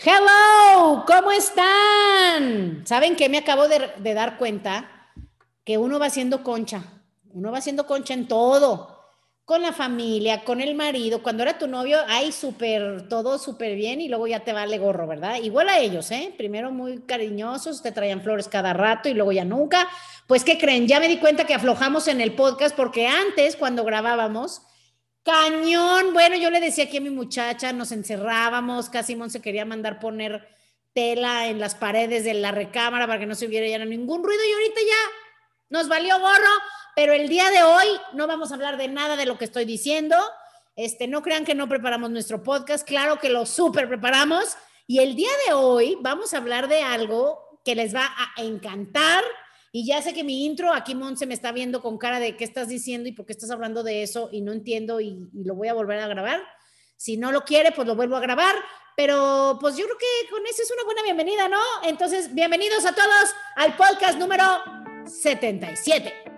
Hello, ¿cómo están? ¿Saben qué me acabo de, dar cuenta? Que uno va haciendo concha, uno va haciendo concha en todo, con la familia, con el marido. Cuando era tu novio, hay súper, todo súper bien y luego ya te vale gorro, ¿verdad? Igual a ellos, ¿eh? Primero muy cariñosos, te traían flores cada rato y luego ya nunca. Pues, ¿qué creen? Ya me di cuenta que aflojamos en el podcast porque antes, cuando grabábamos, Cañón. Bueno, yo le decía aquí a mi muchacha, nos encerrábamos, casi Mon se quería mandar poner tela en las paredes de la recámara para que no se hubiera ya ningún ruido y ahorita ya nos valió gorro, pero el día de hoy no vamos a hablar de nada de lo que estoy diciendo. Este, no crean que no preparamos nuestro podcast, claro que lo súper preparamos y el día de hoy vamos a hablar de algo que les va a encantar y ya sé que mi intro, aquí Monse me está viendo con cara de qué estás diciendo y por qué estás hablando de eso y no entiendo y, y, lo voy a volver a grabar. Si no lo quiere, pues lo vuelvo a grabar. Pero pues yo creo que con eso es una buena bienvenida, ¿no? Entonces, bienvenidos a todos al podcast número 77.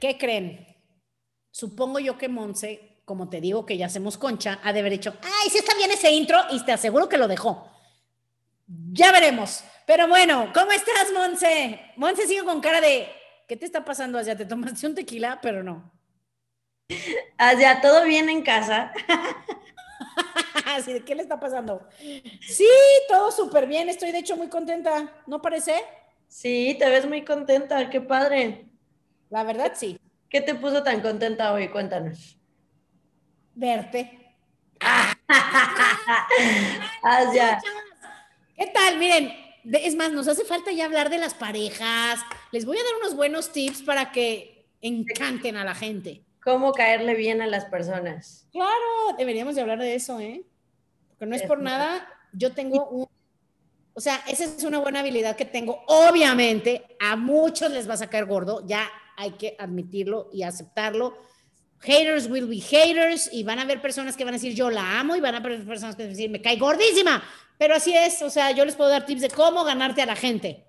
¿Qué creen? Supongo yo que Monse, como te digo que ya hacemos concha, ha de haber hecho, ay, sí está bien ese intro y te aseguro que lo dejó. Ya veremos. Pero bueno, ¿cómo estás, Monse? Monse sigue con cara de, ¿qué te está pasando allá? ¿Te tomaste un tequila? Pero no. Allá, ¿todo bien en casa? ¿Qué le está pasando? Sí, todo súper bien. Estoy de hecho muy contenta. ¿No parece? Sí, te ves muy contenta. Qué padre. La verdad, sí. ¿Qué te puso tan contenta hoy? Cuéntanos. Verte. Allá. ¿Qué tal? Miren, es más, nos hace falta ya hablar de las parejas. Les voy a dar unos buenos tips para que encanten a la gente. ¿Cómo caerle bien a las personas? Claro, deberíamos de hablar de eso, ¿eh? Porque no es por nada, yo tengo un... O sea, esa es una buena habilidad que tengo. Obviamente, a muchos les va a sacar gordo, ya hay que admitirlo y aceptarlo. Haters will be haters y van a haber personas que van a decir yo la amo y van a haber personas que van a decir me cae gordísima. Pero así es, o sea, yo les puedo dar tips de cómo ganarte a la gente.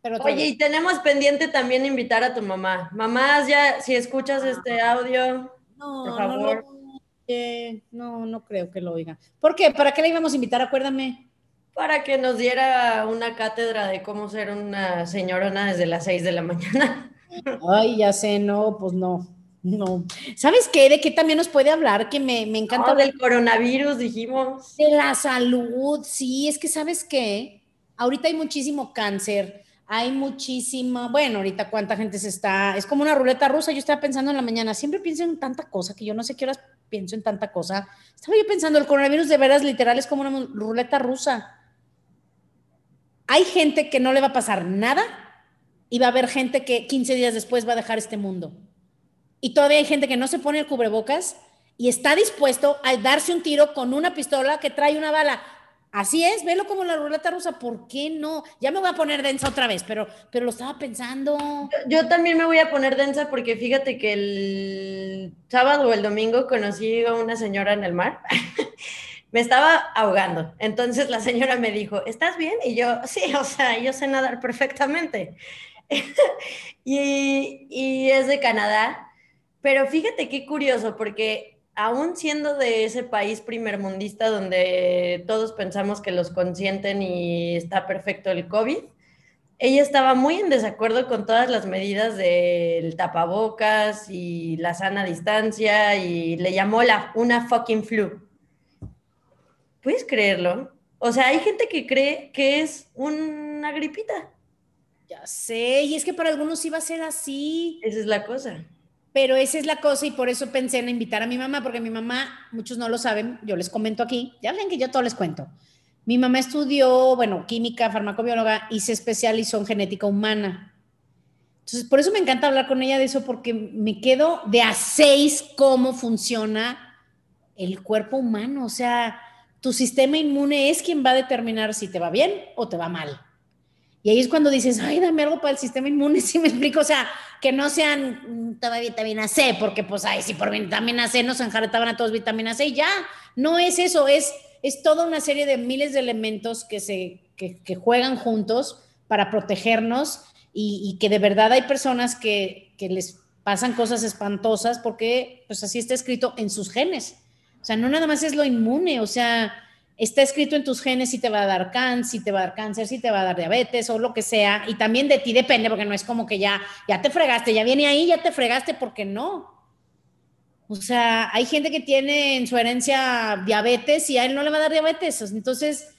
Pero Oye, y tenemos pendiente también invitar a tu mamá. Mamás, ya, si escuchas este audio, no, por favor. No, eh, no, no creo que lo oigan. ¿Por qué? ¿Para qué la íbamos a invitar? Acuérdame. Para que nos diera una cátedra de cómo ser una señorona desde las 6 de la mañana. Ay, ya sé, no, pues no. No. ¿Sabes qué? ¿De qué también nos puede hablar? Que me, me encanta. Del coronavirus, dijimos. De la salud, sí, es que sabes qué? Ahorita hay muchísimo cáncer, hay muchísima, bueno, ahorita cuánta gente se está, es como una ruleta rusa, yo estaba pensando en la mañana, siempre pienso en tanta cosa, que yo no sé qué horas pienso en tanta cosa. Estaba yo pensando, el coronavirus de veras literal es como una ruleta rusa. Hay gente que no le va a pasar nada y va a haber gente que 15 días después va a dejar este mundo. Y todavía hay gente que no se pone el cubrebocas y está dispuesto a darse un tiro con una pistola que trae una bala. Así es, velo como la ruleta rusa, ¿por qué no? Ya me voy a poner densa otra vez, pero, pero lo estaba pensando. Yo también me voy a poner densa porque fíjate que el sábado o el domingo conocí a una señora en el mar. me estaba ahogando. Entonces la señora me dijo, ¿estás bien? Y yo, sí, o sea, yo sé nadar perfectamente. y, es de Canadá. Pero fíjate qué curioso, porque aún siendo de ese país primermundista donde todos pensamos que los consienten y está perfecto el COVID, ella estaba muy en desacuerdo con todas las medidas del tapabocas y la sana distancia y le llamó la, una fucking flu. ¿Puedes creerlo? O sea, hay gente que cree que es una gripita. Ya sé, y es que para algunos iba a ser así. Esa es la cosa. Pero esa es la cosa y por eso pensé en invitar a mi mamá, porque mi mamá, muchos no lo saben, yo les comento aquí, ya ven que yo todo les cuento. Mi mamá estudió, bueno, química, farmacobióloga y se especializó en genética humana. Entonces, por eso me encanta hablar con ella de eso, porque me quedo de a seis cómo funciona el cuerpo humano. O sea, tu sistema inmune es quien va a determinar si te va bien o te va mal. Y ahí es cuando dices, ay, dame algo para el sistema inmune, si me explico, o sea, que no sean mm, toda vitamina C, porque pues, ay, si por vitamina C nos enjaretaban a todos vitamina C, ya, no es eso, es, es toda una serie de miles de elementos que, se, que, que juegan juntos para protegernos y, y, que de verdad hay personas que, que les pasan cosas espantosas porque pues así está escrito en sus genes. O sea, no nada más es lo inmune, o sea, está escrito en tus genes si te va a dar cáncer, si te va a dar cáncer, si te va a dar diabetes o lo que sea, y también de ti depende, porque no es como que ya, ya te fregaste, ya viene ahí, ya te fregaste, porque no. O sea, hay gente que tiene en su herencia diabetes y a él no le va a dar diabetes, entonces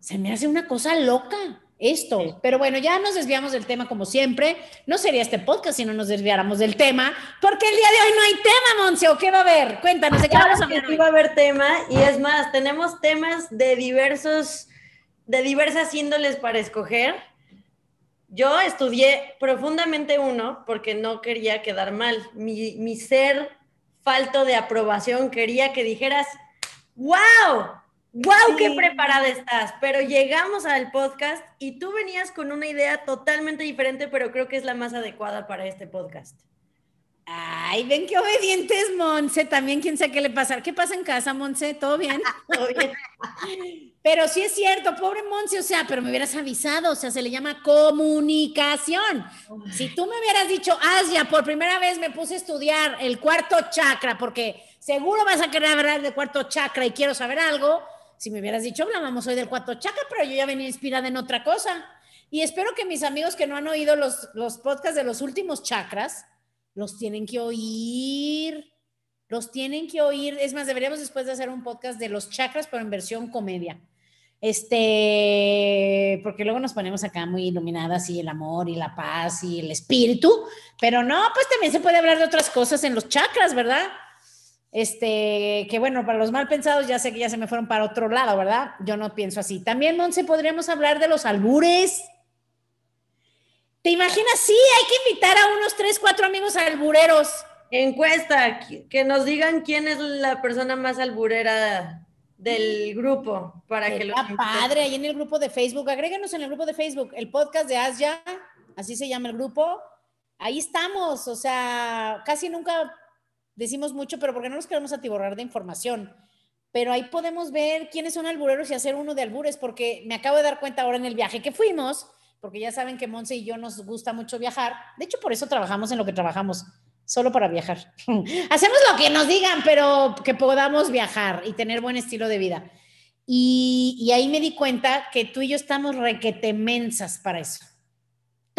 se me hace una cosa loca esto. Pero bueno, ya nos desviamos del tema como siempre. No sería este podcast si no nos desviáramos del tema, porque el día de hoy no hay tema, Monse, ¿o qué va a haber? Cuéntanos, ¿de qué vamos a hablar? Sí va a haber tema, y es más, tenemos temas de diversos, de diversas índoles para escoger. Yo estudié profundamente uno porque no quería quedar mal. Mi, mi ser falto de aprobación quería que dijeras, wow, ¡Wow! Sí. ¡Qué preparada estás! Pero llegamos al podcast y tú venías con una idea totalmente diferente, pero creo que es la más adecuada para este podcast. Ay, ven qué obedientes, Monse. También, quién sabe qué le pasa. ¿Qué pasa en casa, Monse? ¿Todo bien? Todo bien. pero sí es cierto, pobre Monse, o sea, pero me hubieras avisado, o sea, se le llama comunicación. Si tú me hubieras dicho, Asia, por primera vez me puse a estudiar el cuarto chakra, porque seguro vas a querer hablar del cuarto chakra y quiero saber algo, si me hubieras dicho, hablábamos hoy del cuarto chakra, pero yo ya venía inspirada en otra cosa. Y espero que mis amigos que no han oído los, los podcasts de los últimos chakras, los tienen que oír. Los tienen que oír. Es más, deberíamos después de hacer un podcast de los chakras, pero en versión comedia. Este, porque luego nos ponemos acá muy iluminadas y el amor y la paz y el espíritu, pero no, pues también se puede hablar de otras cosas en los chakras, ¿verdad? Este, que bueno, para los mal pensados ya sé que ya se me fueron para otro lado, ¿verdad? Yo no pienso así. También, Monse, podríamos hablar de los albures. ¿Te imaginas? Sí, hay que invitar a unos tres, cuatro amigos albureros. Encuesta, que nos digan quién es la persona más alburera del grupo para que lo padre ahí en el grupo de Facebook. Agréguenos en el grupo de Facebook, el podcast de Asia, así se llama el grupo. Ahí estamos, o sea, casi nunca decimos mucho, pero porque no nos queremos atiborrar de información. Pero ahí podemos ver quiénes son albureros y hacer uno de albures, porque me acabo de dar cuenta ahora en el viaje que fuimos, porque ya saben que Monse y yo nos gusta mucho viajar. De hecho, por eso trabajamos en lo que trabajamos, solo para viajar. Hacemos lo que nos digan, pero que podamos viajar y tener buen estilo de vida. Y, y ahí me di cuenta que tú y yo estamos requetemensas para eso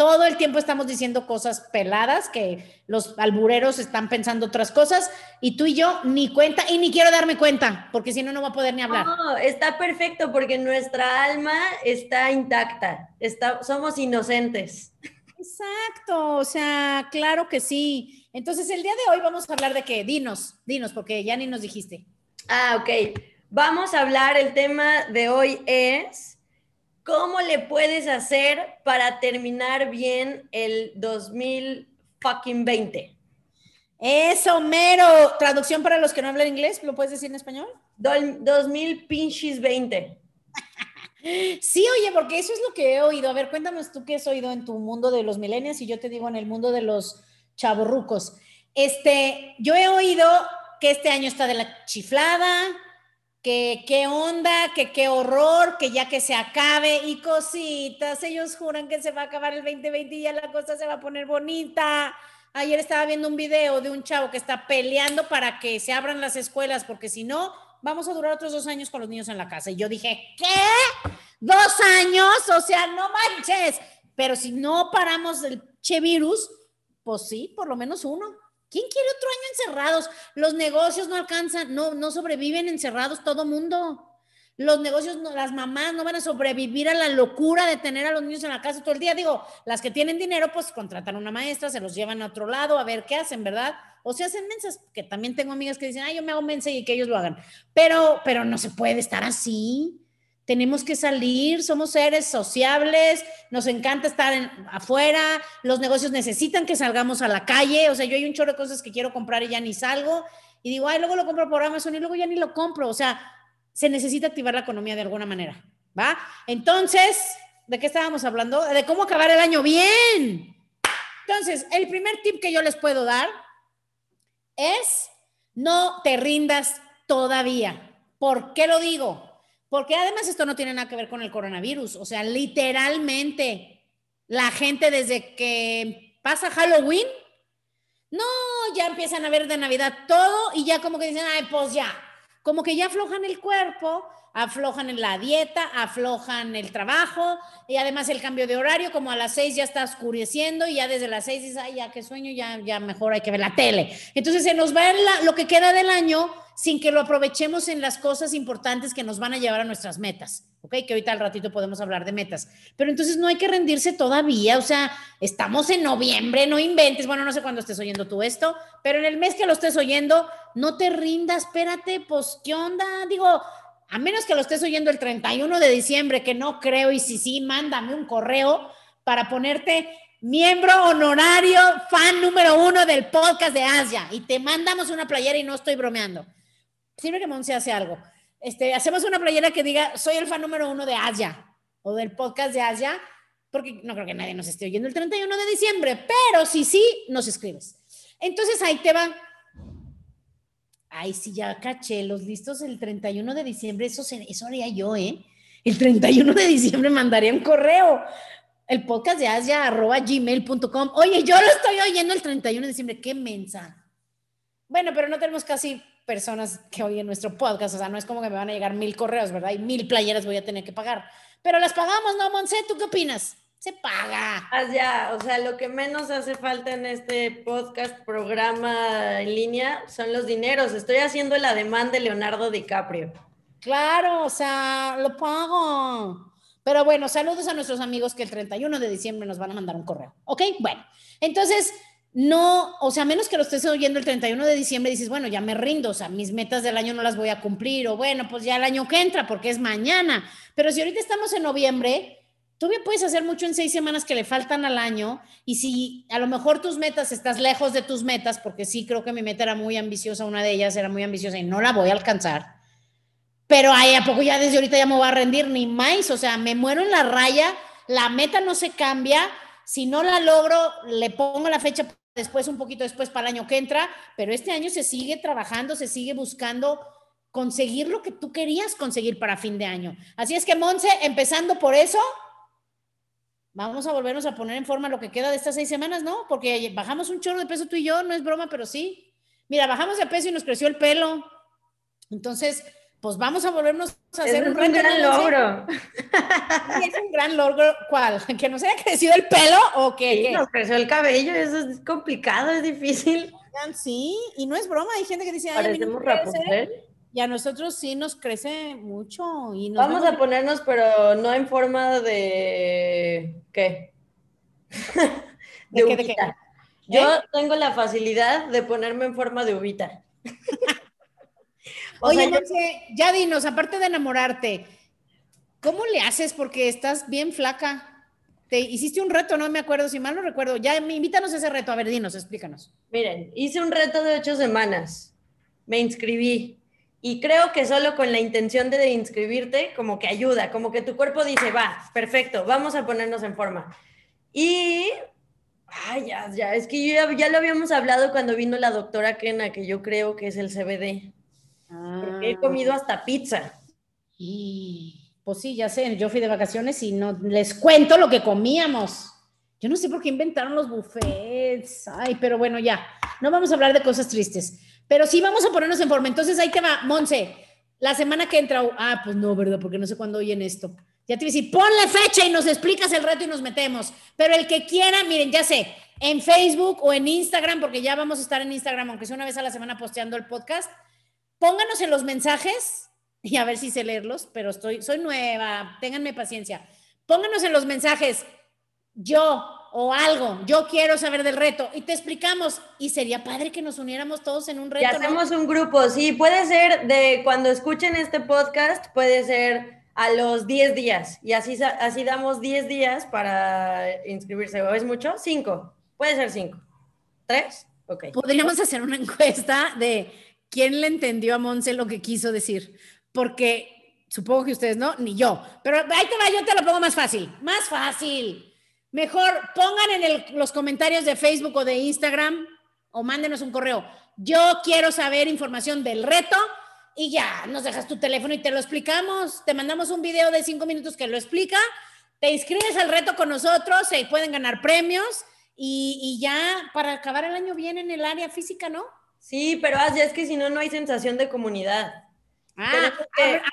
todo el tiempo estamos diciendo cosas peladas, que los albureros están pensando otras cosas, y tú y yo ni cuenta, y ni quiero darme cuenta, porque si no, no va a poder ni hablar. No, está perfecto, porque nuestra alma está intacta, está, somos inocentes. Exacto, o sea, claro que sí. Entonces, el día de hoy vamos a hablar de qué? Dinos, dinos, porque ya ni nos dijiste. Ah, ok. Vamos a hablar, el tema de hoy es ¿Cómo le puedes hacer para terminar bien el 2020? Eso, mero. Traducción para los que no hablan inglés, ¿lo puedes decir en español? 2000 pinches 20. Sí, oye, porque eso es lo que he oído. A ver, cuéntanos tú qué has oído en tu mundo de los millennials y yo te digo en el mundo de los chavorrucos. Este, yo he oído que este año está de la chiflada, que qué onda, que qué horror, que ya que se acabe y cositas. Ellos juran que se va a acabar el 2020 y ya la cosa se va a poner bonita. Ayer estaba viendo un video de un chavo que está peleando para que se abran las escuelas, porque si no, vamos a durar otros dos años con los niños en la casa. Y yo dije, ¿qué? ¿Dos años? O sea, no manches. Pero si no paramos el che virus, pues sí, por lo menos uno. ¿Quién quiere otro año encerrados? Los negocios no alcanzan, no, no sobreviven encerrados todo mundo. Los negocios, las mamás no van a sobrevivir a la locura de tener a los niños en la casa todo el día. Digo, las que tienen dinero, pues contratan una maestra, se los llevan a otro lado a ver qué hacen, ¿verdad? O se hacen mensas, que también tengo amigas que dicen, ay, yo me hago mensa y que ellos lo hagan. Pero, pero no se puede estar así tenemos que salir, somos seres sociables, nos encanta estar afuera, los negocios necesitan que salgamos a la calle, o sea, yo hay un chorro de cosas que quiero comprar y ya ni salgo, y digo, ay, luego lo compro por Amazon y luego ya ni lo compro, o sea, se necesita activar la economía de alguna manera, ¿va? Entonces, ¿de qué estábamos hablando? De cómo acabar el año bien. Entonces, el primer tip que yo les puedo dar es no te rindas todavía. ¿Por qué lo digo? Porque además esto no tiene nada que ver con el coronavirus. O sea, literalmente, la gente desde que pasa Halloween, no, ya empiezan a ver de Navidad todo y ya como que dicen, ay, pues ya, como que ya aflojan el cuerpo, aflojan en la dieta, aflojan el trabajo y además el cambio de horario, como a las seis ya está oscureciendo y ya desde las seis dices, ay, ya qué sueño, ya, ya mejor hay que ver la tele. Entonces se nos va lo que queda del año sin que lo aprovechemos en las cosas importantes que nos van a llevar a nuestras metas, ¿ok? Que ahorita al ratito podemos hablar de metas. Pero entonces no hay que rendirse todavía, o sea, estamos en noviembre, no inventes, bueno, no sé cuándo estés oyendo tú esto, pero en el mes que lo estés oyendo, no te rindas, espérate, pues, ¿qué onda? Digo, a menos que lo estés oyendo el 31 de diciembre, que no creo, y si sí, mándame un correo para ponerte miembro honorario, fan número uno del podcast de Asia, y te mandamos una playera y no estoy bromeando siempre que Monse hace algo, este, hacemos una playera que diga, soy el fan número uno de Asia o del podcast de Asia, porque no creo que nadie nos esté oyendo el 31 de diciembre, pero si sí, nos escribes. Entonces ahí te va. Ay, sí, ya caché, los listos el 31 de diciembre, eso, eso haría yo, ¿eh? El 31 de diciembre mandaría un correo. El podcast de Asia, arroba gmail.com. Oye, yo lo estoy oyendo el 31 de diciembre, qué mensa. Bueno, pero no tenemos casi personas que oyen nuestro podcast, o sea, no es como que me van a llegar mil correos, ¿verdad? Y mil playeras voy a tener que pagar. Pero las pagamos, ¿no, Monse? ¿Tú qué opinas? Se paga. Ya, o sea, lo que menos hace falta en este podcast, programa en línea, son los dineros. Estoy haciendo el ademán de Leonardo DiCaprio. Claro, o sea, lo pago. Pero bueno, saludos a nuestros amigos que el 31 de diciembre nos van a mandar un correo. ¿Ok? Bueno, entonces no, o sea, menos que lo estés oyendo el 31 de diciembre, dices, bueno, ya me rindo, o sea, mis metas del año no las voy a cumplir, o bueno, pues ya el año que entra, porque es mañana. Pero si ahorita estamos en noviembre, bien puedes hacer mucho en seis semanas que le faltan al año, y si a lo mejor tus metas estás lejos de tus metas, porque sí creo que mi meta era muy ambiciosa, una de ellas era muy ambiciosa y no la voy a alcanzar. Pero ay, a poco ya desde ahorita ya me voy a rendir ni más, o sea, me muero en la raya, la meta no se cambia, si no la logro, le pongo la fecha después, un poquito después para el año que entra, pero este año se sigue trabajando, se sigue buscando conseguir lo que tú querías conseguir para fin de año. Así es que, Monse, empezando por eso, vamos a volvernos a poner en forma lo que queda de estas seis semanas, ¿no? Porque bajamos un chorro de peso tú y yo, no es broma, pero sí. Mira, bajamos de peso y nos creció el pelo. Entonces, pues vamos a volvernos a hacer un, gran logro. es un gran logro, ¿cuál? ¿Que nos haya crecido el pelo o que sí, nos creció el cabello? Eso es complicado, es difícil. Sí, y no es broma, hay gente que dice, ay. Y a nosotros sí nos crece mucho. Y Vamos a ponernos, pero no en forma de... ¿Qué? de, qué, de qué? Yo ¿Eh? tengo la facilidad de ponerme en forma de uvita. Oye, ya dinos, aparte de enamorarte, ¿cómo le haces? Porque estás bien flaca. Te hiciste un reto, no me acuerdo, si mal no recuerdo. Ya, invítanos a ese reto. A ver, dinos, explícanos. Miren, hice un reto de ocho semanas. Me inscribí. Y creo que solo con la intención de inscribirte, como que ayuda, como que tu cuerpo dice, va, perfecto, vamos a ponernos en forma. Y, ay, ya, ya, es que ya, ya lo habíamos hablado cuando vino la doctora Kena, que yo creo que es el CBD. Porque he comido hasta pizza. Y pues sí, ya sé, yo fui de vacaciones y no les cuento lo que comíamos. Yo no sé por qué inventaron los buffets. Ay, pero bueno, ya. No vamos a hablar de cosas tristes. Pero sí vamos a ponernos en forma. Entonces ahí te va, Monse. La semana que entra. Ah, pues no, ¿verdad? Porque no sé cuándo oyen esto. Ya te decir, ponle fecha y nos explicas el reto y nos metemos. Pero el que quiera, miren, ya sé, en Facebook o en Instagram, porque ya vamos a estar en Instagram, aunque sea una vez a la semana posteando el podcast pónganos en los mensajes y a ver si sé leerlos, pero estoy, soy nueva, ténganme paciencia. Pónganos en los mensajes, yo o algo, yo quiero saber del reto y te explicamos y sería padre que nos uniéramos todos en un reto. Y hacemos un grupo, sí, puede ser de cuando escuchen este podcast, puede ser a los 10 días y así, así damos 10 días para inscribirse. ¿O es mucho? 5. Puede ser 5. ¿Tres? Ok. Podríamos hacer una encuesta de quién le entendió a Monse lo que quiso decir, porque supongo que ustedes no, ni yo. Pero ahí te va, yo te lo pongo más fácil. Más fácil. Mejor pongan en los comentarios de Facebook o de Instagram o mándenos un correo. Yo quiero saber información del reto y ya, nos dejas tu teléfono y te lo explicamos. Te mandamos un video de cinco minutos que lo explica. Te inscribes al reto con nosotros, se pueden ganar premios y, y, ya para acabar el año bien en el área física, ¿no? Sí, pero ya es que si no, no hay sensación de comunidad. Ah,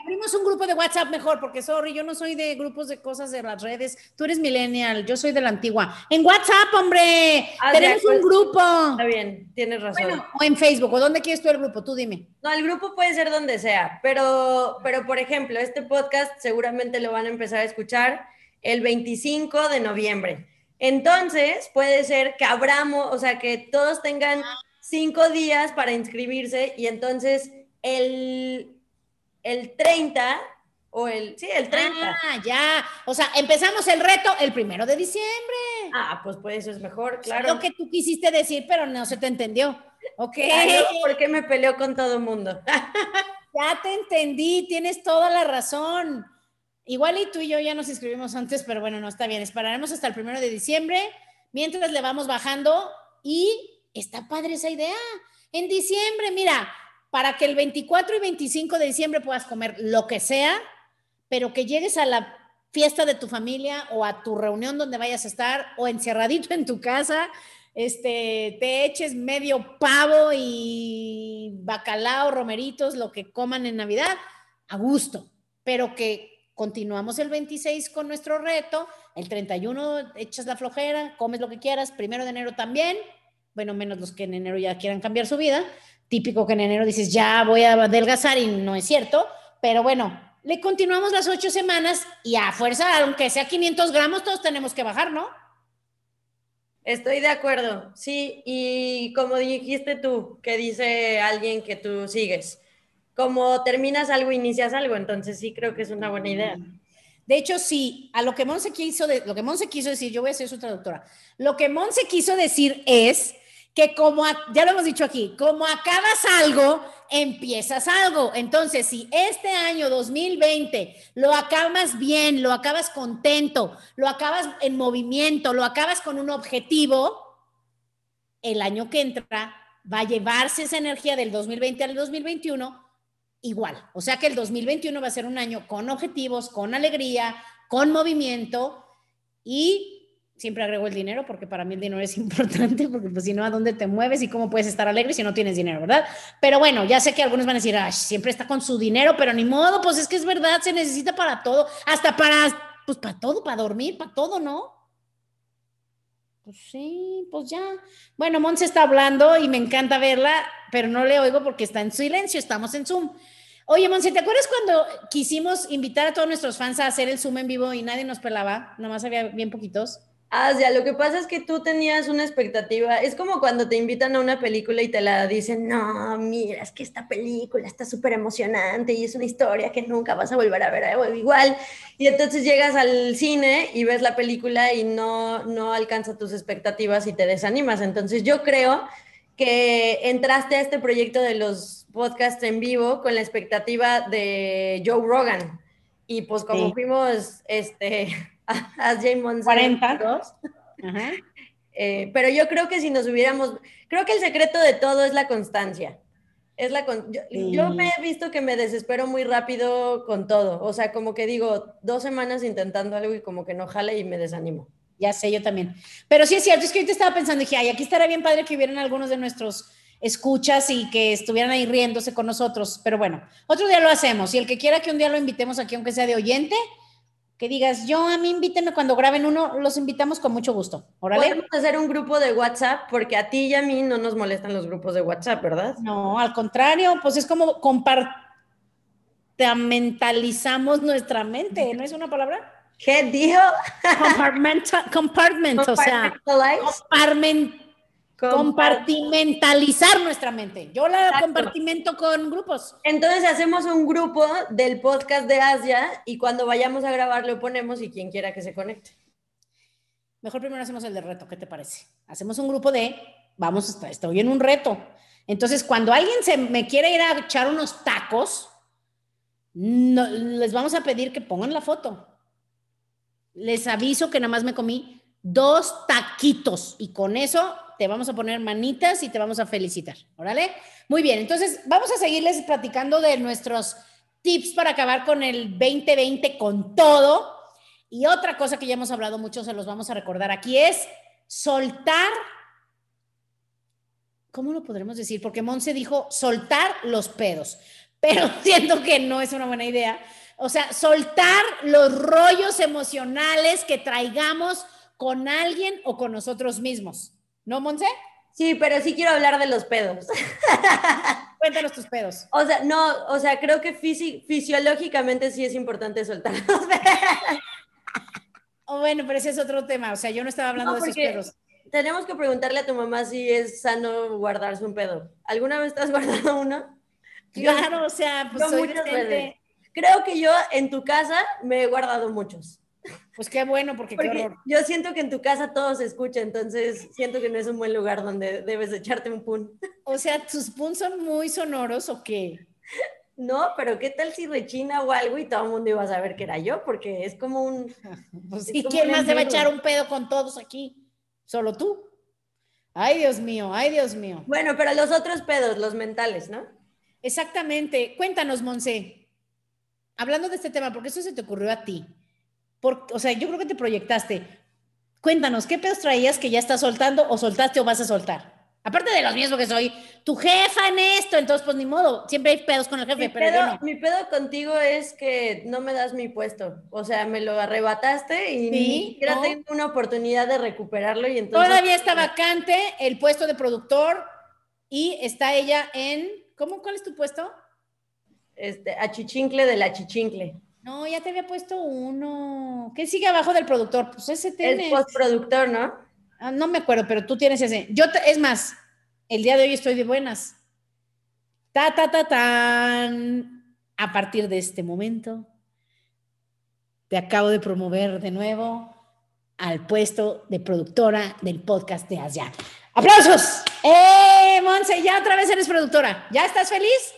abrimos un grupo de WhatsApp mejor, porque sorry, yo no soy de grupos de cosas de las redes. Tú eres millennial, yo soy de la antigua. En WhatsApp, hombre, ah, tenemos un grupo. Está bien, tienes razón. o en Facebook, ¿o dónde quieres tú el grupo? Tú dime. No, el grupo puede ser donde sea, pero, pero por ejemplo, este podcast seguramente lo van a empezar a escuchar el 25 de noviembre. Entonces, puede ser que abramos, o sea, que todos tengan cinco días para inscribirse y entonces el el 30 o el, sí, el 30. Ah, ya. O sea, empezamos el reto el primero de diciembre. Ah, pues pues eso es mejor, claro. Lo que tú quisiste decir, pero no se te entendió. Ok. ¿Por qué me peleó con todo el mundo? ya te entendí, tienes toda la razón. Igual y tú y yo ya nos inscribimos antes, pero bueno, no está bien. Esperaremos hasta el primero de diciembre, mientras le vamos bajando y está padre esa idea. En diciembre, mira, para que el 24 y 25 de diciembre puedas comer lo que sea, pero que llegues a la fiesta de tu familia o a tu reunión donde vayas a estar o encerradito en tu casa, este, te eches medio pavo y bacalao, romeritos, lo que coman en Navidad, a gusto, pero que continuamos el 26 con nuestro reto, el 31 echas la flojera, comes lo que quieras, primero de enero también, bueno, menos los que en enero ya quieran cambiar su vida, típico que en enero dices, ya voy a adelgazar y no es cierto, pero bueno, le continuamos las ocho semanas y a fuerza, aunque sea 500 gramos, todos tenemos que bajar, ¿no? Estoy de acuerdo, sí, y como dijiste tú, que dice alguien que tú sigues, como terminas algo, inicias algo, entonces sí creo que es una buena idea. De hecho, sí, a lo que Monse quiso, de, lo que Monse quiso decir, yo voy a ser su traductora, lo que Monse quiso decir es que como, ya lo hemos dicho aquí, como acabas algo, empiezas algo. Entonces, si este año 2020 lo acabas bien, lo acabas contento, lo acabas en movimiento, lo acabas con un objetivo, el año que entra va a llevarse esa energía del 2020 al 2021 igual. O sea que el 2021 va a ser un año con objetivos, con alegría, con movimiento y siempre agrego el dinero porque para mí el dinero es importante, porque pues si no, ¿a dónde te mueves y cómo puedes estar alegre si no tienes dinero, verdad? Pero bueno, ya sé que algunos van a decir, Ay, siempre está con su dinero, pero ni modo, pues es que es verdad, se necesita para todo, hasta para, pues para todo, para dormir, para todo, ¿no? Pues sí, pues ya. Bueno, Monse está hablando y me encanta verla, pero no le oigo porque está en silencio, estamos en Zoom. Oye, Monse, ¿te acuerdas cuando quisimos invitar a todos nuestros fans a hacer el Zoom en vivo y nadie nos pelaba? Nomás había bien poquitos. Ah, lo que pasa es que tú tenías una expectativa. Es como cuando te invitan a una película y te la dicen, no, mira, es que esta película está súper emocionante y es una historia que nunca vas a volver a ver igual. Y entonces llegas al cine y ves la película y no, no alcanza tus expectativas y te desanimas. Entonces yo creo que entraste a este proyecto de los podcasts en vivo con la expectativa de Joe Rogan. Y pues como fuimos, este a James 40. Eh, pero yo creo que si nos hubiéramos, creo que el secreto de todo es la constancia. Es la yo, me he visto que me desespero muy rápido con todo. O sea, como que digo, dos semanas intentando algo y como que no jale y me desanimo. Ya sé, yo también. Pero sí es cierto, es que ahorita estaba pensando, dije, ay, aquí estaría bien padre que hubieran algunos de nuestros escuchas y que estuvieran ahí riéndose con nosotros. Pero bueno, otro día lo hacemos. Y el que quiera que un día lo invitemos aquí, aunque sea de oyente, que digas, yo a mí invíteme cuando graben uno, los invitamos con mucho gusto. Podemos hacer un grupo de WhatsApp porque a ti y a mí no nos molestan los grupos de WhatsApp, ¿verdad? No, al contrario, pues es como compartamentalizamos nuestra mente, ¿no es una palabra? ¿Qué dijo? Compartment, compartment o sea, compartment, Compartimentalizar nuestra mente. Yo la Exacto. compartimento con grupos. Entonces hacemos un grupo del podcast de Asia y cuando vayamos a grabar lo ponemos y quien quiera que se conecte. Mejor primero hacemos el de reto, ¿qué te parece? Hacemos un grupo de, vamos, estoy en un reto. Entonces, cuando alguien se me quiere ir a echar unos tacos, no- les vamos a pedir que pongan la foto. Les aviso que nada más me comí dos taquitos y con eso te vamos a poner manitas y te vamos a felicitar. ¿Órale? Muy bien, entonces vamos a seguirles platicando de nuestros tips para acabar con el 2020 con todo. Y otra cosa que ya hemos hablado mucho, se los vamos a recordar aquí, es soltar, ¿cómo lo podremos decir? Porque Monse dijo soltar los pedos, pero siento que no es una buena idea. O sea, soltar los rollos emocionales que traigamos con alguien o con nosotros mismos. ¿No, Monse? Sí, pero sí quiero hablar de los pedos. Cuéntanos tus pedos. O sea, no, o sea, creo que fisi- fisiológicamente sí es importante soltar los pedos. Oh, bueno, pero ese es otro tema. O sea, yo no estaba hablando No, de esos pedos. Tenemos que preguntarle a tu mamá si es sano guardarse un pedo. ¿Alguna vez te has guardado uno? Yo- Claro, o sea, pues soy muchas decente. veces. Creo que yo en tu casa me he guardado muchos. Pues qué bueno, porque, qué Porque horror. yo siento que en tu casa todo se escucha, entonces siento que no es un buen lugar donde debes echarte un pun. O sea, tus puns son muy sonoros o qué? No, pero ¿qué tal si rechina o algo y todo el mundo iba a saber que era yo? Porque es como un... Pues Es sí, como ¿quién más se va a echar un pedo con todos aquí? Solo tú. Ay, Dios mío, ay, Dios mío. Bueno, pero los otros pedos, los mentales, ¿no? Exactamente. Cuéntanos, Monse. Hablando de este tema, porque eso se te ocurrió a ti. Por- o sea, yo creo que te proyectaste. Cuéntanos, ¿qué pedos traías que ya estás soltando o soltaste o vas a soltar? Aparte de los míos, porque soy tu jefa en esto, entonces pues ni modo, siempre hay pedos con el jefe, Mi pero yo pedo, no. mi pedo contigo es que no me das mi puesto. O sea, me lo arrebataste y ni siquiera ¿no? tengo una oportunidad de recuperarlo y entonces... Todavía está vacante el puesto de productor y está ella en, ¿cómo? ¿Cuál es tu puesto? Este, achichincle de la chichincle. No, ya te había puesto uno. ¿Qué sigue abajo del productor? Pues ese Es tienes. postproductor, ¿no? Ah, no me acuerdo, pero tú tienes ese. Yo, te- es más, el día de hoy estoy de buenas. Ta, ta, ta, tan. A partir de este momento, te acabo de promover de nuevo al puesto de productora del podcast de Asia. ¡Aplausos! ¡Eh, Monse! Ya otra vez eres productora. ¿Ya estás feliz?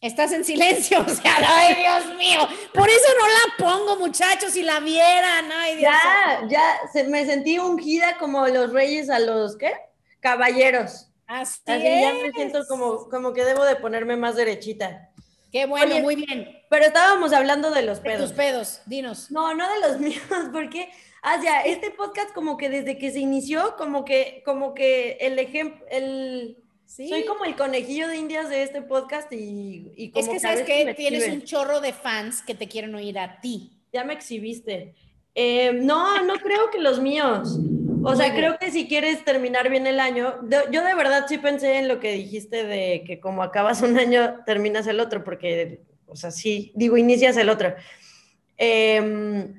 Estás en silencio, o sea, ay Dios mío, por eso no la pongo, muchachos, si la vieran, ay Dios. Ya, ya, se- me sentí ungida como los reyes a los, ¿qué? Caballeros. Así, Así ya me es. siento como, como que debo de ponerme más derechita. Qué bueno, Oye, muy bien. Pero estábamos hablando de los De pedos. tus pedos, dinos. No, no de los míos, porque, Asia, este podcast como que desde que se inició, como que, como que el ejemplo, el... Sí. Soy como el conejillo de indias de este podcast y, y como es que sabes que tienes exhiben. un chorro de fans que te quieren oír a ti. Ya me exhibiste. Eh, no, no creo que los míos. O sea, creo que si quieres terminar bien el año, de- yo de verdad sí pensé en lo que dijiste de que como acabas un año, terminas el otro, porque, o sea, sí, digo, inicias el otro. Em,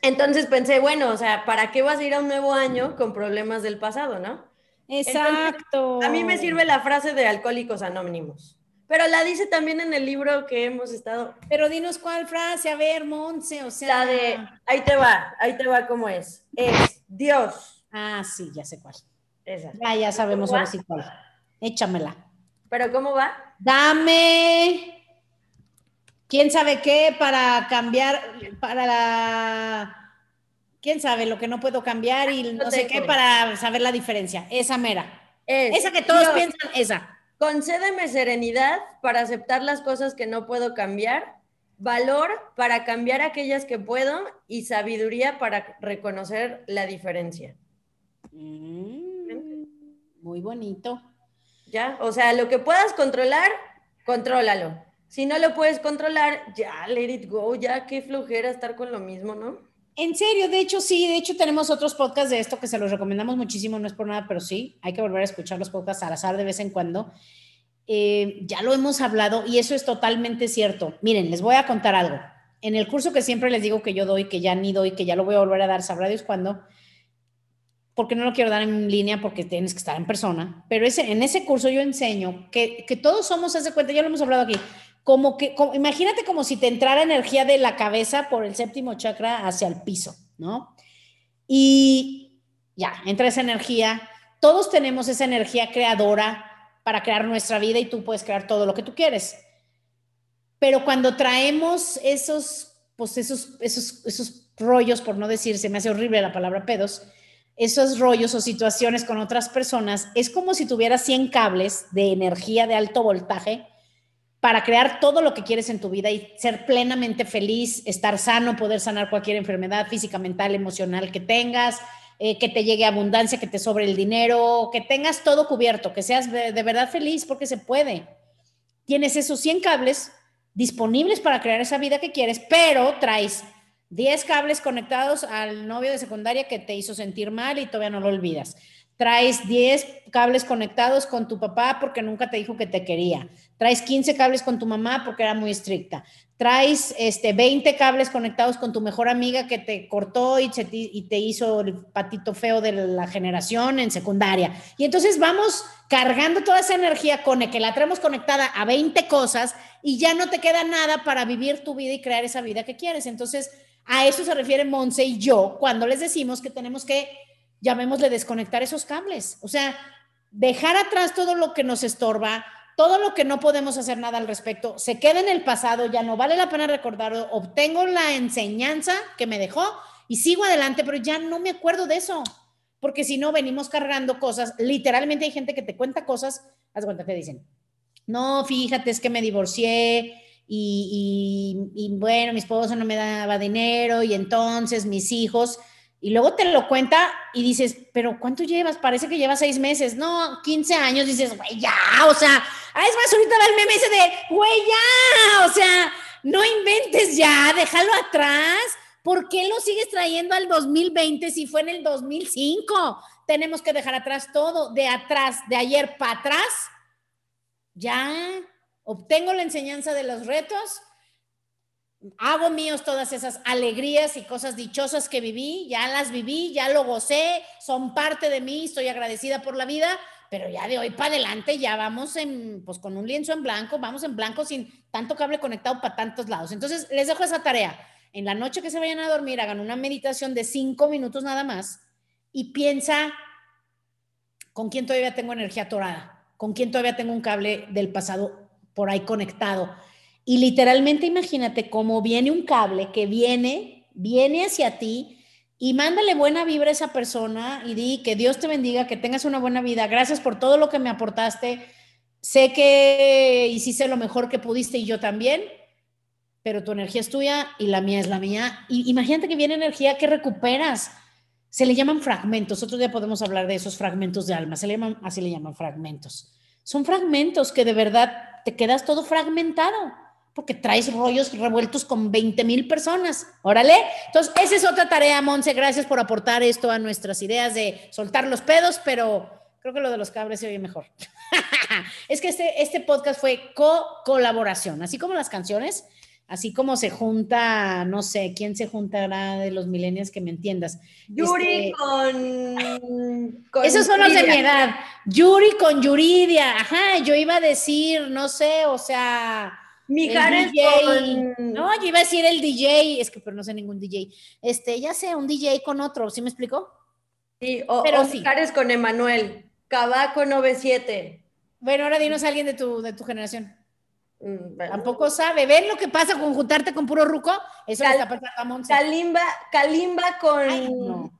entonces pensé, bueno, o sea, ¿para qué vas a ir a un nuevo año con problemas del pasado, no? Exacto. A mí me sirve la frase de Alcohólicos Anónimos, pero la dice también en el libro que hemos estado, Pero dinos cuál frase, a ver, Monse, o sea. la de, ahí te va, ahí te va cómo es, es Dios. Ah, sí, ya sé cuál. Esa. Ya, ya sabemos ¿Cómo ahora sí cuál. Échamela. Pero ¿cómo va? Dame. ¿Quién sabe qué para cambiar, para la... ¿Quién sabe lo que no puedo cambiar y no sé qué para saber la diferencia? Esa mera. Es, Esa que todos Dios, piensan, esa. Concédeme serenidad para aceptar las cosas que no puedo cambiar, valor para cambiar aquellas que puedo y sabiduría para reconocer la diferencia. Mm, muy bonito. ¿Ya? O sea, lo que puedas controlar, contrólalo. Si no lo puedes controlar, ya, let it go, ya, qué flojera estar con lo mismo, ¿no? En serio, de hecho sí, de hecho tenemos otros podcasts de esto que se los recomendamos muchísimo, no es por nada, pero sí, hay que volver a escuchar los podcasts al azar de vez en cuando. Eh, ya lo hemos hablado y eso es totalmente cierto. Miren, les voy a contar algo. En el curso que siempre les digo que yo doy, que ya ni doy, que ya lo voy a volver a dar, sabrá Dios cuándo, porque no lo quiero dar en línea porque tienes que estar en persona, pero ese, en ese curso yo enseño que, que todos somos, haz de cuenta, ya lo hemos hablado aquí, como que, imagínate como si te entrara energía de la cabeza por el séptimo chakra hacia el piso, ¿no? Y ya, entra esa energía, todos tenemos esa energía creadora para crear nuestra vida y tú puedes crear todo lo que tú quieres. Pero cuando traemos esos, pues esos, esos, esos rollos, por no decir, se me hace horrible la palabra pedos, esos rollos o situaciones con otras personas, es como si tuvieras 100 cables de energía de alto voltaje para crear todo lo que quieres en tu vida y ser plenamente feliz, estar sano, poder sanar cualquier enfermedad física, mental, emocional que tengas, eh, que te llegue abundancia, que te sobre el dinero, que tengas todo cubierto, que seas de, de verdad feliz porque se puede. Tienes esos 100 cables disponibles para crear esa vida que quieres, pero traes 10 cables conectados al novio de secundaria que te hizo sentir mal y todavía no lo olvidas. Traes 10 cables conectados con tu papá porque nunca te dijo que te quería. Traes 15 cables con tu mamá porque era muy estricta. Traes este, 20 cables conectados con tu mejor amiga que te cortó y, te hizo el patito feo de la generación en secundaria. Y entonces vamos cargando toda esa energía con el que la traemos conectada a 20 cosas y ya no te queda nada para vivir tu vida y crear esa vida que quieres. Entonces, a eso se refiere Monse y yo cuando les decimos que tenemos que, llamémosle, desconectar esos cables. O sea, dejar atrás todo lo que nos estorba, todo lo que no podemos hacer nada al respecto, se queda en el pasado, ya no vale la pena recordarlo, obtengo la enseñanza que me dejó y sigo adelante, pero ya no me acuerdo de eso, porque si no venimos cargando cosas, literalmente hay gente que te cuenta cosas, haz cuenta, te dicen, no, fíjate, es que me divorcié, y, bueno, mi esposo no me daba dinero y entonces mis hijos, y luego te lo cuenta y dices, pero ¿cuánto llevas? Parece que llevas seis meses, no, 15 años, dices, güey, ya, o sea, ah, es más, ahorita va el meme ese de, güey, ya, o sea, no inventes ya, déjalo atrás. ¿Por qué lo sigues trayendo al 2020 si fue en el 2005? Tenemos que dejar atrás todo, de atrás, de ayer para atrás. Ya, obtengo la enseñanza de los retos, hago míos todas esas alegrías y cosas dichosas que viví, ya las viví, ya lo gocé, son parte de mí, estoy agradecida por la vida, pero ya de hoy para adelante ya vamos en, pues con un lienzo en blanco, vamos en blanco sin tanto cable conectado para tantos lados. Entonces, les dejo esa tarea. En la noche que se vayan a dormir, hagan una meditación de cinco minutos nada más y piensa con quién todavía tengo energía torada, con quién todavía tengo un cable del pasado por ahí conectado. Y literalmente imagínate cómo viene un cable que viene, viene hacia ti y mándale buena vibra a esa persona y di que Dios te bendiga, que tengas una buena vida. Gracias por todo lo que me aportaste. Sé que hiciste lo mejor que pudiste y yo también, pero tu energía es tuya y la mía es la mía. Y imagínate que viene energía que recuperas. Se le llaman fragmentos. Otro día podemos hablar de esos fragmentos de alma. Se así le llaman fragmentos. Son fragmentos que de verdad te quedas todo fragmentado porque traes rollos revueltos con 20 mil personas. Órale. Entonces, esa es otra tarea, Monse. Gracias por aportar esto a nuestras ideas de soltar los pedos, pero creo que lo de los cables se oye mejor. es que este, este podcast fue co-colaboración, así como las canciones, así como se junta, no sé, ¿quién se juntará de los millennials que me entiendas? Yuri este, con, Esos son los de mi edad. Yuri con Yuridia. Ajá, yo iba a decir, no sé, o sea... Mijares DJ. No, yo iba a decir el DJ, es que pero no sé ningún DJ. Este, ya sé, un DJ con otro, ¿sí me explicó? Sí, o, pero sí. Mijares con Emanuel, Cabaco 97. Bueno, ahora dinos a alguien de tu, de tu generación. Mm, Tampoco sabe. ¿Ven lo que pasa con juntarte con puro ruco? Eso Cal, está pasando a Monse. Kalimba, Kalimba con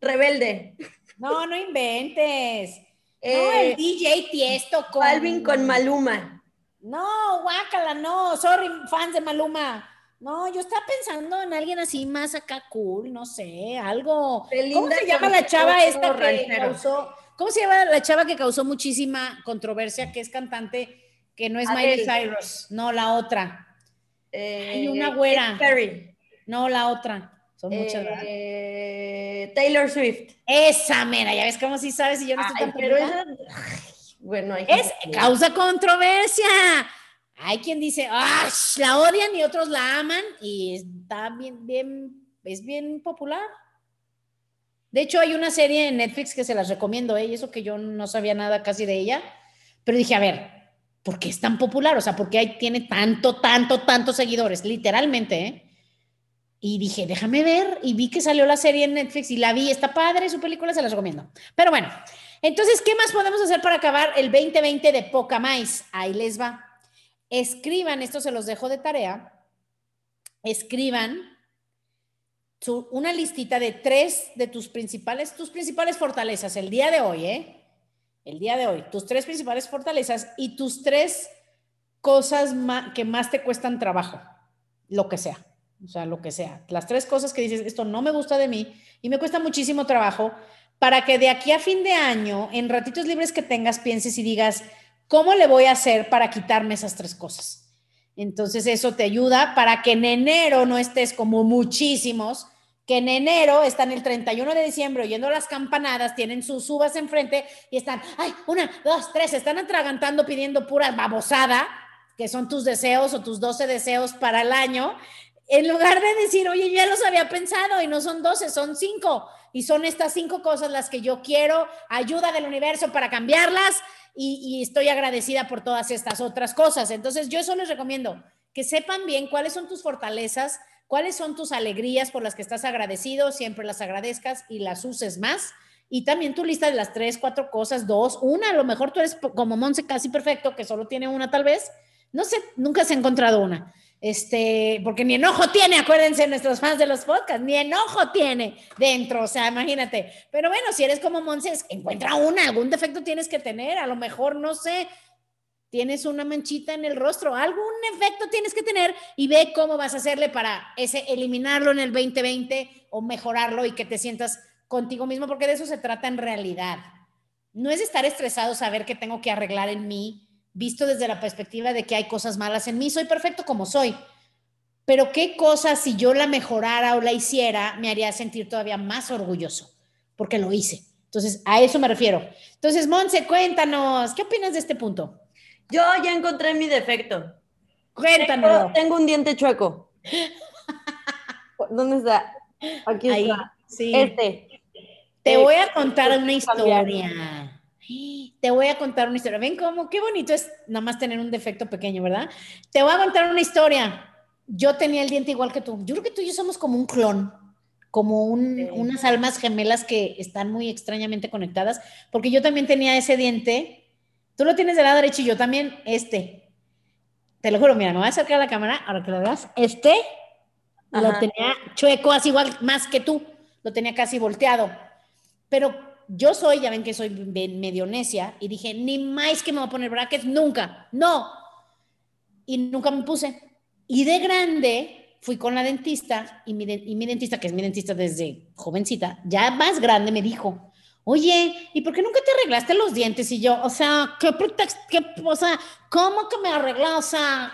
Rebelde. No, no inventes. Eh, no, el DJ Tiesto con. Alvin con Maluma. No, guácala, no. Sorry, fans de Maluma. No, yo estaba pensando en alguien así más acá cool, no sé, algo. ¿Cómo se llama la chava esta que causó? ¿Cómo se llama la chava que causó muchísima controversia, que es cantante? que no es Miley Cyrus, no, la otra. Eh, Hay una güera. Perry. No, la otra. Son muchas, eh, Taylor Swift. Esa, mera, ya ves cómo si sabes y yo no estoy tan pero esa... Bueno, hay es causa controversia. Hay quien dice, ¡ah! La odian y otros la aman y está bien, bien, es bien popular. De hecho, hay una serie en Netflix que se las recomiendo, ¿eh? y eso que yo no sabía nada casi de ella, pero dije, a ver, ¿por qué es tan popular? O sea, ¿por qué hay, tiene tanto, tanto, tantos seguidores? Literalmente, ¿eh? Y dije, déjame ver, y vi que salió la serie en Netflix y la vi, está padre, su película se las recomiendo. Pero bueno, entonces, ¿qué más podemos hacer para acabar el 2020 de poca más? Ahí les va. Escriban, esto se los dejo de tarea, escriban una listita de tres de tus principales, tus principales fortalezas el día de hoy, ¿eh? El día de hoy, tus tres principales fortalezas y tus tres cosas que más te cuestan trabajo, lo que sea, o sea, lo que sea. Las tres cosas que dices, esto no me gusta de mí y me cuesta muchísimo trabajo, para que de aquí a fin de año, en ratitos libres que tengas, pienses y digas, ¿cómo le voy a hacer para quitarme esas tres cosas? Entonces eso te ayuda para que en enero no estés como muchísimos, que en enero están el 31 de diciembre oyendo las campanadas, tienen sus uvas enfrente y están, ay, una, dos, tres, están atragantando pidiendo pura babosada, que son tus deseos o tus 12 deseos para el año, en lugar de decir, oye, ya los había pensado y no son 12, son 5, y son estas cinco cosas las que yo quiero, ayuda del universo para cambiarlas, y, estoy agradecida por todas estas otras cosas. Entonces, yo eso les recomiendo, que sepan bien cuáles son tus fortalezas, cuáles son tus alegrías por las que estás agradecido, siempre las agradezcas y las uses más. Y también tu lista de las tres, cuatro cosas, dos, una, a lo mejor tú eres como Monse casi perfecto, que solo tiene una tal vez. No sé, nunca se ha encontrado una. Este, porque ni enojo tiene, acuérdense nuestros fans de los podcasts, ni enojo tiene dentro, o sea, imagínate. Pero bueno, si eres como Monses, encuentra una, algún defecto tienes que tener, a lo mejor, no sé, tienes una manchita en el rostro, algún efecto tienes que tener y ve cómo vas a hacerle para ese eliminarlo en el 2020 o mejorarlo y que te sientas contigo mismo, porque de eso se trata en realidad. No es estar estresado saber que tengo que arreglar en mí visto desde la perspectiva de que hay cosas malas en mí, soy perfecto como soy. Pero qué cosa si yo la mejorara o la hiciera me haría sentir todavía más orgulloso, porque lo hice. Entonces, a eso me refiero. Entonces, Monse, cuéntanos, ¿qué opinas de este punto? Yo ya encontré mi defecto. Cuéntanos. Tengo, un diente chueco. ¿Dónde está? Aquí está. Sí. Este. Te voy a contar una historia. Te voy a contar una historia. Ven cómo, qué bonito es nada más tener un defecto pequeño, ¿verdad? Te voy a contar una historia. Yo tenía el diente igual que tú. Yo creo que tú y yo somos como un clon, como unas almas gemelas que están muy extrañamente conectadas, porque yo también tenía ese diente. Tú lo tienes del lado derecho y yo también este. Te lo juro, mira, me voy a acercar a la cámara, ahora que lo veas. Este lo tenía chueco, así igual más que tú. Lo tenía casi volteado. Pero yo soy, ya ven que soy medio necia, y dije, ni más que me voy a poner brackets, nunca, no. Y nunca me puse. Y de grande fui con la dentista, y mi, y mi dentista, que es mi dentista desde jovencita, ya más grande, me dijo, oye, ¿y por qué nunca te arreglaste los dientes? Y yo, o sea, ¿qué pretexto? Qué, o sea, ¿cómo que me arreglas? O sea,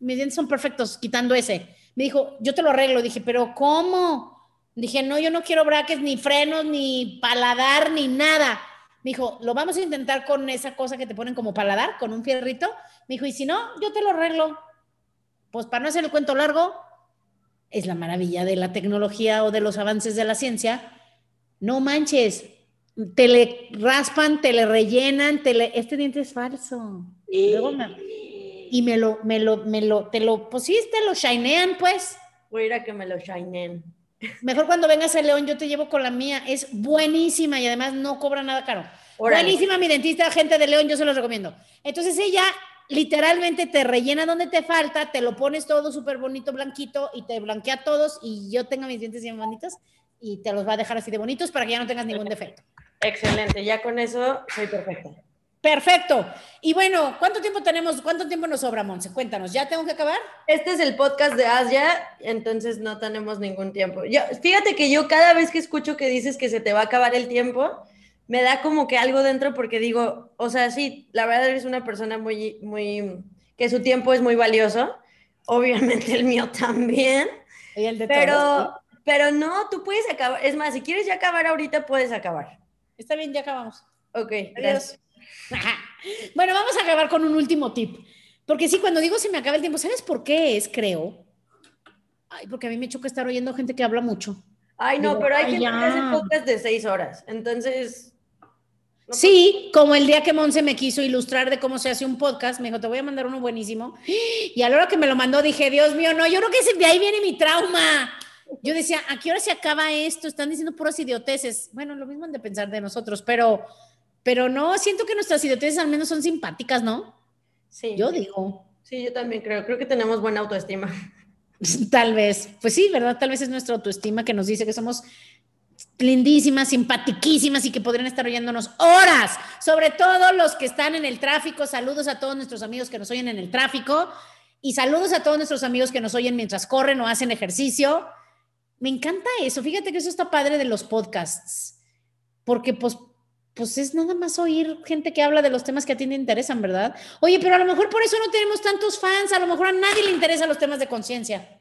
mis dientes son perfectos, quitando ese. Me dijo, yo te lo arreglo. Dije, pero ¿cómo? Dije, no, yo no quiero brackets, ni frenos, ni paladar, ni nada. Me dijo, lo vamos a intentar con esa cosa que te ponen como paladar, con un fierrito. Me dijo, y si no, yo te lo arreglo. Pues para no hacer el cuento largo, es la maravilla de la tecnología o de los avances de la ciencia. No manches, te le raspan, te le rellenan, te le... este diente es falso. Y me lo, me lo, me lo, te lo, pues sí, te lo shinean, pues. Voy a ir a que me lo shinen. Mejor cuando vengas a León, yo te llevo con la mía. Es buenísima y además no cobra nada caro. Buenísima mi dentista, gente de León, yo se los recomiendo. Entonces ella literalmente te rellena donde te falta, te lo pones todo súper bonito, blanquito y te blanquea todos y yo tengo mis dientes bien bonitos y te los va a dejar así de bonitos para que ya no tengas ningún defecto. Excelente, ya con eso soy perfecta. Perfecto. Y bueno, ¿cuánto tiempo tenemos? ¿Cuánto tiempo nos sobra, Monse? Cuéntanos, ¿ya tengo que acabar? Este es el podcast de Asia, entonces no tenemos ningún tiempo. Yo, fíjate que yo cada vez que escucho que dices que se te va a acabar el tiempo, me da como que algo dentro porque digo, o sea, sí, la verdad eres una persona muy, muy, que su tiempo es muy valioso. Obviamente el mío también. Y el de pero, todos, pero no, tú puedes acabar. Es más, si quieres ya acabar ahorita, puedes acabar. Está bien, ya acabamos. Ok, gracias. bueno, vamos a acabar con un último tip. Porque sí, cuando digo se me acaba el tiempo, ¿sabes por qué es, creo? Ay, porque a mí me choca estar oyendo gente que habla mucho. Ay, no, Digo, pero hay ay, gente que hace podcast de seis horas. Entonces. no Sí, como el día que Monse me quiso ilustrar de cómo se hace un podcast, me dijo, te voy a mandar uno buenísimo. Y a la hora que me lo mandó dije, Dios mío, no, yo creo que de ahí viene mi trauma. Yo decía, ¿a qué hora se acaba esto? Están diciendo puras idioteces. Bueno, lo mismo han de pensar de nosotros, pero, pero no, siento que nuestras idioteces al menos son simpáticas, ¿no? Sí. Yo digo, Sí, yo también creo. Creo que tenemos buena autoestima. tal vez, pues sí, ¿verdad? Tal vez es nuestra autoestima que nos dice que somos lindísimas, simpatiquísimas y que podrían estar oyéndonos horas, sobre todo los que están en el tráfico. Saludos a todos nuestros amigos que nos oyen en el tráfico y saludos a todos nuestros amigos que nos oyen mientras corren o hacen ejercicio. Me encanta eso, fíjate que eso está padre de los podcasts, porque pues, pues es nada más oír gente que habla de los temas que a ti te interesan, ¿verdad? Oye, pero a lo mejor por eso no tenemos tantos fans, a lo mejor a nadie le interesan los temas de conciencia.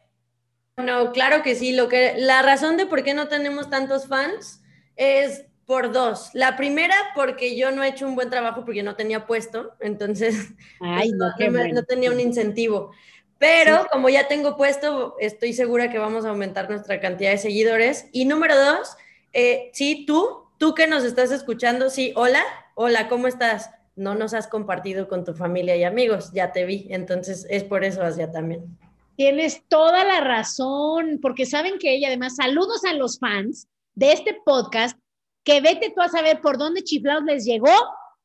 No, claro que sí. Lo que, la razón de por qué no tenemos tantos fans es por dos. La primera, porque yo no he hecho un buen trabajo porque no tenía puesto, entonces Ay, no, no, me- no tenía un incentivo. Pero Sí. como ya tengo puesto, estoy segura que vamos a aumentar nuestra cantidad de seguidores. Y número dos, eh, sí, tú, tú que nos estás escuchando, sí, hola, hola, ¿cómo estás? No nos has compartido con tu familia y amigos, ya te vi, entonces es por eso Asia también. Tienes toda la razón, porque saben que ella, además, saludos a los fans de este podcast, que vete tú a saber por dónde chiflados les llegó,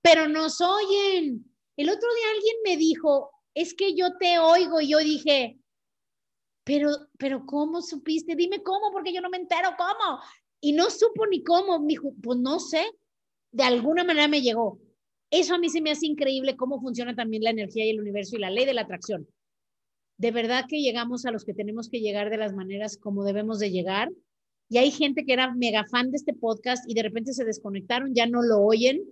pero nos oyen. El otro día alguien me dijo, es que yo te oigo, y yo dije, pero, pero ¿cómo supiste? Dime cómo, porque yo no me entero cómo. Y no supo ni cómo, me dijo, pues no sé, de alguna manera me llegó. Eso a mí se me hace increíble cómo funciona también la energía y el universo y la ley de la atracción de verdad que llegamos a los que tenemos que llegar de las maneras como debemos de llegar. Y hay gente que era mega fan de este podcast y de repente se desconectaron, ya no lo oyen.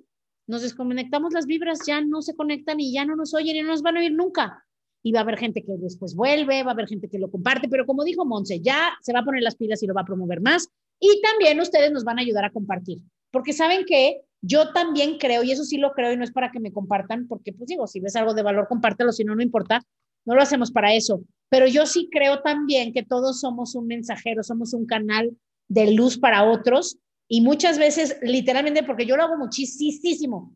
Nos desconectamos las vibras, ya no se conectan y ya no nos oyen y no nos van a oír nunca. Y va a haber gente que después vuelve, va a haber gente que lo comparte, pero como dijo Monse, ya se va a poner las pilas y lo va a promover más. Y también ustedes nos van a ayudar a compartir, porque saben que yo también creo, y eso sí lo creo y no es para que me compartan, porque pues digo, si ves algo de valor, compártelo, si no, no importa, no lo hacemos para eso, pero yo sí creo también que todos somos un mensajero, somos un canal de luz para otros y muchas veces, literalmente, porque yo lo hago muchísimo.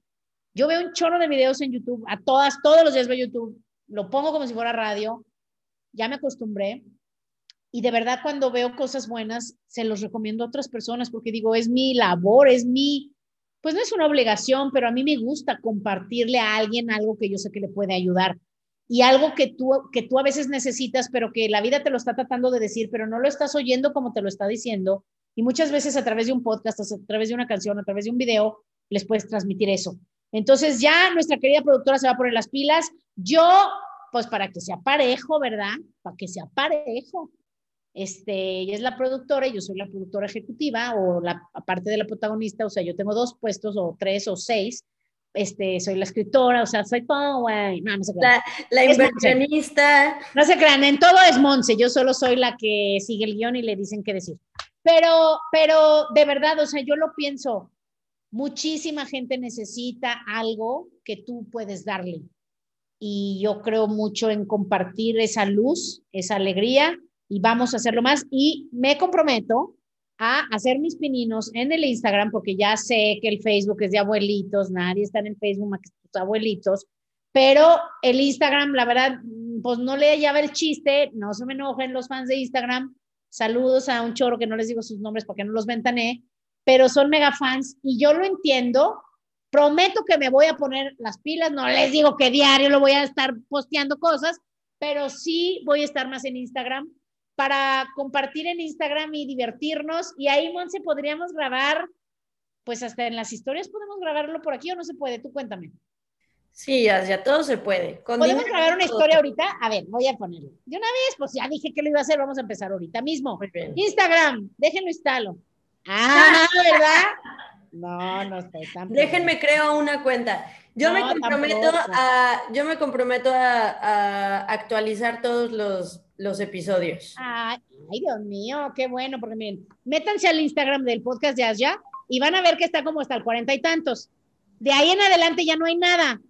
Yo veo un chorro de videos en YouTube, a todas, todos los días veo YouTube, lo pongo como si fuera radio, ya me acostumbré y de verdad cuando veo cosas buenas, se los recomiendo a otras personas porque digo, es mi labor, es mi, pues no es una obligación, pero a mí me gusta compartirle a alguien algo que yo sé que le puede ayudar y algo que tú, que tú a veces necesitas, pero que la vida te lo está tratando de decir, pero no lo estás oyendo como te lo está diciendo. Y muchas veces a través de un podcast, a través de una canción, a través de un video, les puedes transmitir eso. Entonces ya nuestra querida productora se va a poner las pilas. Yo, pues para que sea parejo, ¿verdad? Para que sea parejo. Este, ella es la productora y yo soy la productora ejecutiva o la aparte de la protagonista, o sea, yo tengo dos puestos o tres o seis este, soy la escritora, o sea, soy todo, güey. No, no se crean. La, la inversionista. No se crean, en todo es Monse, yo solo soy la que sigue el guion y le dicen qué decir. Pero, pero de verdad, o sea, yo lo pienso, muchísima gente necesita algo que tú puedes darle. Y yo creo mucho en compartir esa luz, esa alegría, y vamos a hacerlo más. Y me comprometo a hacer mis pininos en el Instagram, porque ya sé que el Facebook es de abuelitos, nadie está en el Facebook más que tus abuelitos, pero el Instagram, la verdad, pues no le hallaba el chiste, no se me enojen los fans de Instagram, saludos a un choro que no les digo sus nombres porque no los ventané, pero son mega fans y yo lo entiendo, prometo que me voy a poner las pilas, no les digo que diario lo voy a estar posteando cosas, pero sí voy a estar más en Instagram para compartir en Instagram y divertirnos. Y ahí, Monse, podríamos grabar, pues hasta en las historias podemos grabarlo por aquí o no se puede, tú cuéntame. Sí, ya, ya todo se puede. Con ¿Podemos grabar una historia ahorita? A ver, voy a ponerlo. De una vez, pues ya dije que lo iba a hacer, vamos a empezar ahorita mismo. Instagram, déjenlo instalo. Ah, ¿verdad? No, no estoy tan. Déjenme creo una cuenta. Yo no, me comprometo tampoco. a, yo me comprometo a, a actualizar todos los, los episodios. Ay, ay, Dios mío, qué bueno, porque miren, métanse al Instagram del podcast de Asya y van a ver que está como hasta el cuarenta y tantos. De ahí en adelante ya no hay nada.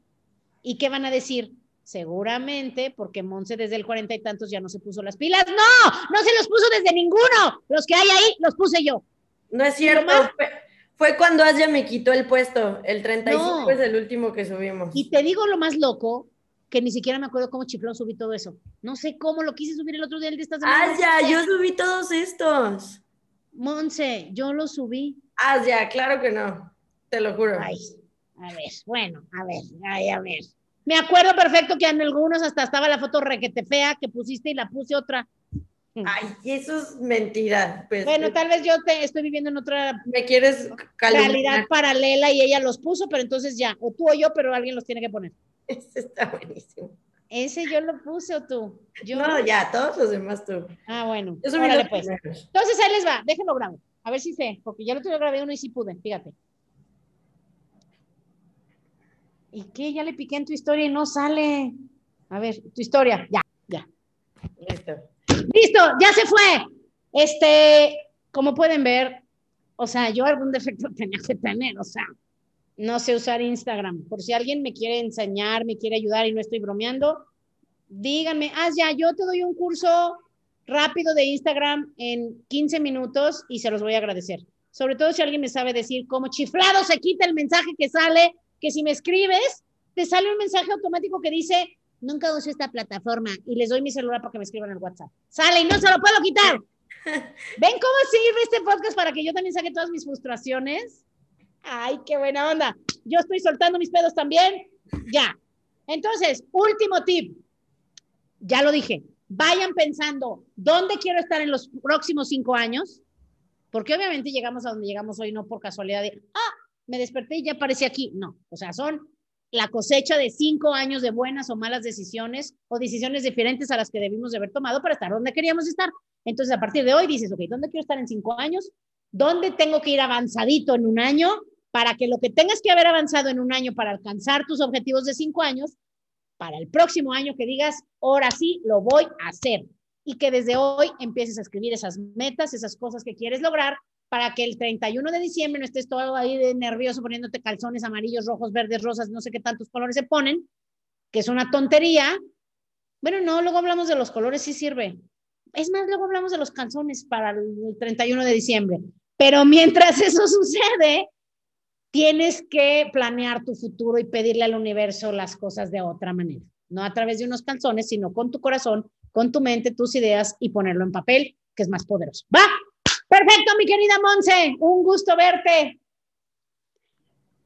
¿Y qué van a decir? Seguramente porque Monse desde el cuarenta y tantos ya no se puso las pilas. No, no se los puso desde ninguno. Los que hay ahí los puse yo. No es cierto. Fue cuando Asia me quitó el puesto. El 35 es el último que subimos. Y te digo lo más loco, que ni siquiera me acuerdo cómo chiflón subí todo eso. No sé cómo lo quise subir el otro día el de estas Asia, yo subí todos estos. Monse, yo lo subí. Asia, claro que no. Te lo juro. Ay, a ver, bueno, a ver, ay, a ver. Me acuerdo perfecto que en algunos hasta estaba la foto requete fea que pusiste y la puse otra. Ay, eso es mentira. Pues, bueno, tal vez yo te estoy viviendo en otra me quieres realidad paralela y ella los puso, pero entonces ya, o tú o yo, pero alguien los tiene que poner. Ese está buenísimo. Ese yo lo puse o tú. Yo... No, ya, todos los demás tú. Ah, bueno. Eso Órale, pues. Entonces ahí les va, déjenlo grabo. A ver si sé, porque ya lo tuve grabé uno y sí pude, fíjate. ¿Y qué? Ya le piqué en tu historia y no sale. A ver, tu historia, ya, ya. Listo. Listo, ya se fue. Este, como pueden ver, o sea, yo algún defecto tenía que tener, o sea, no sé usar Instagram. Por si alguien me quiere enseñar, me quiere ayudar y no estoy bromeando, díganme, ah, ya, yo te doy un curso rápido de Instagram en 15 minutos y se los voy a agradecer. Sobre todo si alguien me sabe decir cómo chiflado se quita el mensaje que sale, que si me escribes, te sale un mensaje automático que dice, nunca uso esta plataforma y les doy mi celular para que me escriban el WhatsApp. Sale y no se lo puedo quitar. ¿Ven cómo sirve este podcast para que yo también saque todas mis frustraciones? Ay, qué buena onda. Yo estoy soltando mis pedos también. Ya. Entonces, último tip. Ya lo dije. Vayan pensando, ¿dónde quiero estar en los próximos cinco años? Porque obviamente llegamos a donde llegamos hoy no por casualidad de, ah, me desperté y ya aparecí aquí. No, o sea, son la cosecha de cinco años de buenas o malas decisiones o decisiones diferentes a las que debimos de haber tomado para estar donde queríamos estar. Entonces, a partir de hoy dices, ok, ¿dónde quiero estar en cinco años? ¿Dónde tengo que ir avanzadito en un año para que lo que tengas que haber avanzado en un año para alcanzar tus objetivos de cinco años, para el próximo año que digas, ahora sí, lo voy a hacer? Y que desde hoy empieces a escribir esas metas, esas cosas que quieres lograr para que el 31 de diciembre no estés todo ahí de nervioso poniéndote calzones amarillos, rojos, verdes, rosas, no sé qué tantos colores se ponen, que es una tontería. Bueno, no, luego hablamos de los colores, sí sirve. Es más, luego hablamos de los calzones para el 31 de diciembre. Pero mientras eso sucede, tienes que planear tu futuro y pedirle al universo las cosas de otra manera. No a través de unos calzones, sino con tu corazón, con tu mente, tus ideas y ponerlo en papel, que es más poderoso. ¿Va? Perfecto, mi querida Monse, un gusto verte.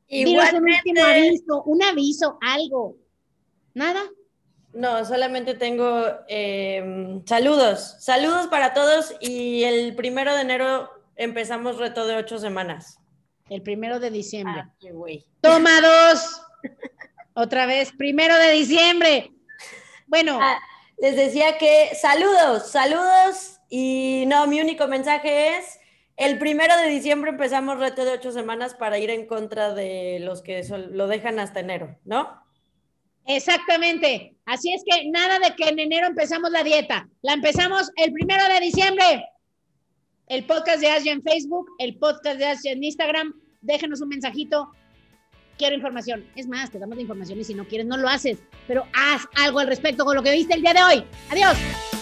Igualmente. un aviso, un aviso, algo. ¿Nada? No, solamente tengo eh, saludos. Saludos para todos y el primero de enero empezamos reto de ocho semanas. El primero de diciembre. Ah, qué güey. Toma dos. Otra vez, primero de diciembre. Bueno. Ah, les decía que saludos, saludos y no, mi único mensaje es, el primero de diciembre empezamos reto de ocho semanas para ir en contra de los que lo dejan hasta enero, ¿no? Exactamente. Así es que nada de que en enero empezamos la dieta. La empezamos el primero de diciembre. El podcast de Asia en Facebook, el podcast de Asia en Instagram. Déjenos un mensajito. Quiero información. Es más, te damos la información y si no quieres, no lo haces. Pero haz algo al respecto con lo que viste el día de hoy. Adiós.